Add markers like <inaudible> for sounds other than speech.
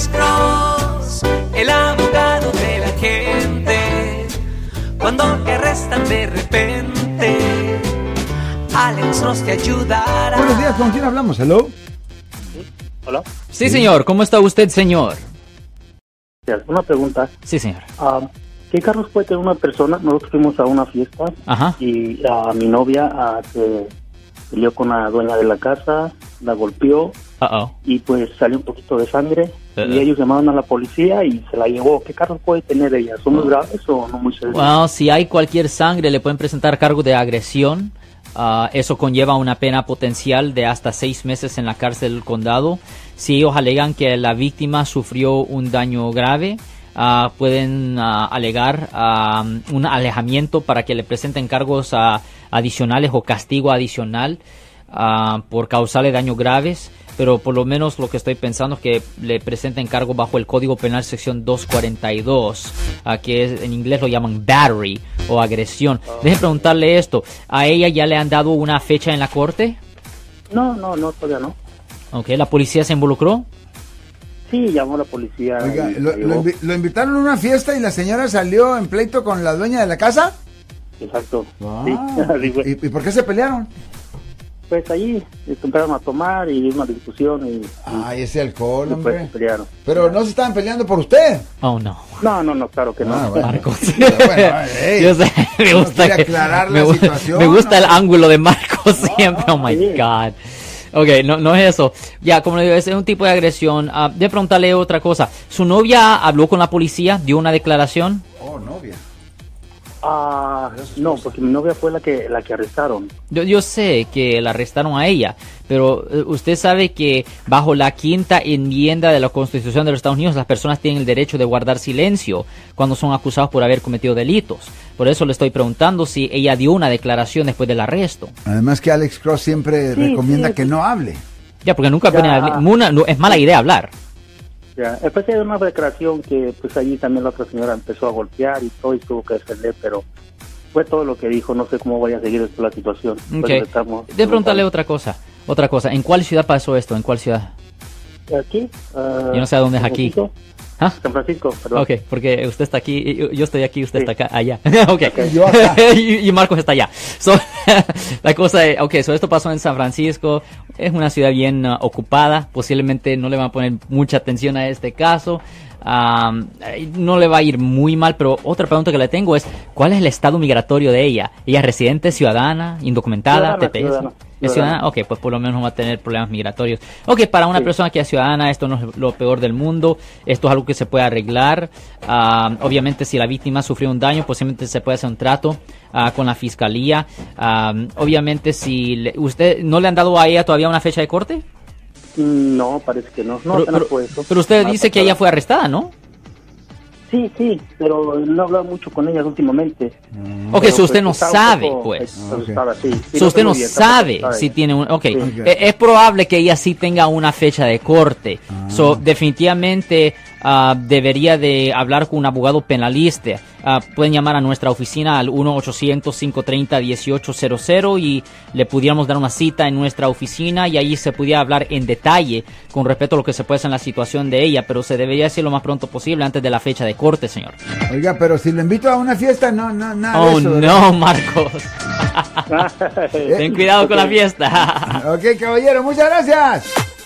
Alex Cross, el abogado de la gente. Cuando te arrestan de repente, Alex Cross te ayudará. Buenos días, ¿con quién hablamos? Hello. Hola. Sí, señor. ¿Cómo está usted, señor? Una pregunta. Sí, señor. Ah, ¿Qué carros puede tener una persona? Nosotros fuimos a una fiesta Ajá. y a mi novia ah, se peleó con la dueña de la casa, la golpeó Uh-oh. y pues salió un poquito de sangre Eh, y ellos llamaron a la policía y se la llevó. ¿Qué carros puede tener ella? ¿Son muy graves o no muy serios? Well, si hay cualquier sangre, le pueden presentar cargo de agresión. Ah, eso conlleva una pena potencial de hasta seis meses en la cárcel del condado. Si ellos alegan que la víctima sufrió un daño grave, ah, pueden ah, alegar ah, un alejamiento para que le presenten cargos ah, adicionales o castigo adicional ah, por causarle daños graves. Pero por lo menos lo que estoy pensando es que le presenten cargo bajo el Código Penal sección 242, ah, que es- en inglés lo llaman battery o agresión. Deje preguntarle esto, ¿a ella ya le han dado una fecha en la corte? No, no, no, todavía no. Ok, ¿la policía se involucró? Sí, llamó a la policía. Oiga, lo, la lo llevó. invi- lo invitaron a una fiesta y la señora salió en pleito con la dueña de la casa. Exacto. Ah, Sí, <laughs> así fue. ¿Y, y por qué se pelearon? Pues allí empezaron a tomar y una discusión y, Ay, ese alcohol, y pues se hombre. pelearon. Pero no se estaban peleando por usted. Oh, no. No, no, no, claro que no. Ah, bueno. Marcos. <laughs> Pero bueno, <laughs> ey. Yo sé, me gusta, que- aclarar me, la gu- situación, me gusta el ¿no? ángulo de Marcos <laughs> siempre. Oh my sí. God. Ok, no, no es eso. Ya, como le digo, ese es un tipo de agresión. Ah, de preguntarle otra cosa. ¿Su novia habló con la policía? ¿Dio una declaración? Oh, novia. Ah, no, porque mi novia fue la que la que arrestaron. Yo, yo sé que la arrestaron a ella, pero eh, usted sabe que bajo la quinta enmienda de la Constitución de los Estados Unidos las personas tienen el derecho de guardar silencio cuando son acusados por haber cometido delitos. Por eso le estoy preguntando si ella dio una declaración después del arresto. Además que Alex Cross siempre Sí, recomienda sí. que no hable. Ya, porque nunca Ya. pone- una- no- es mala idea hablar. Ya, después hay una declaración que pues allí también la otra señora empezó a golpear y todo y tuvo que defender, pero fue todo lo que dijo. No sé cómo vaya a seguir la situación. Por Ok. eso estamos- De preguntarle otra cosa. Otra cosa. ¿En cuál ciudad pasó esto? ¿En cuál ciudad? Aquí. ah, Yo no sé a dónde es aquí. Francisco. ¿Ah? San Francisco, perdón. Ok, porque usted está aquí, yo- estoy aquí, usted Sí. está acá, allá. <laughs> ok. Yo acá. <laughs> y, y Marcos está allá. So, <laughs> la cosa es, ok, so esto pasó en San Francisco, es una ciudad bien uh, ocupada, posiblemente no le van a poner mucha atención a este caso. Eh, no le va a ir muy mal, pero otra pregunta que le tengo es, ¿cuál es el estado migratorio de ella? ¿Ella es residente, ciudadana, indocumentada, Ciudadana, TPS? ciudadana, ¿Es ciudadana. ciudadana? Ok, pues por lo menos no va a tener problemas migratorios. Ok, para una Sí. persona que es ciudadana, esto no es lo peor del mundo. Esto es algo que se puede arreglar. Obviamente, si la víctima sufrió un daño, posiblemente se puede hacer un trato ah, con la fiscalía. Obviamente, si le- usted no le han dado a ella todavía una fecha de corte. Mm, No, parece que no. No, pero, apenas pero- fue eso. pero usted dice que ella fue arrestada, ¿no? Sí, sí, pero no he hablado mucho con ella últimamente. Ok, Pero, so usted pues, no sabe, poco pues. asustada, sí. Sí, So, no usted no bien, sabe si ella. tiene un... Ok, Sí. Eh, es probable que ella sí tenga una fecha de corte. So, definitivamente ah, debería de hablar con un abogado penalista. Ah, pueden llamar a nuestra oficina al 1-800-530-1800 y le pudiéramos dar una cita en nuestra oficina y allí se pudiera hablar en detalle con respecto a lo que se puede hacer en la situación de ella, pero se debería hacer lo más pronto posible antes de la fecha de corte, señor. Oiga, pero si lo invito a una fiesta, no, no, nada de Oh, eso, ¿verdad? no, Marcos. <laughs> Ten cuidado con la fiesta. Ok, caballero, muchas gracias.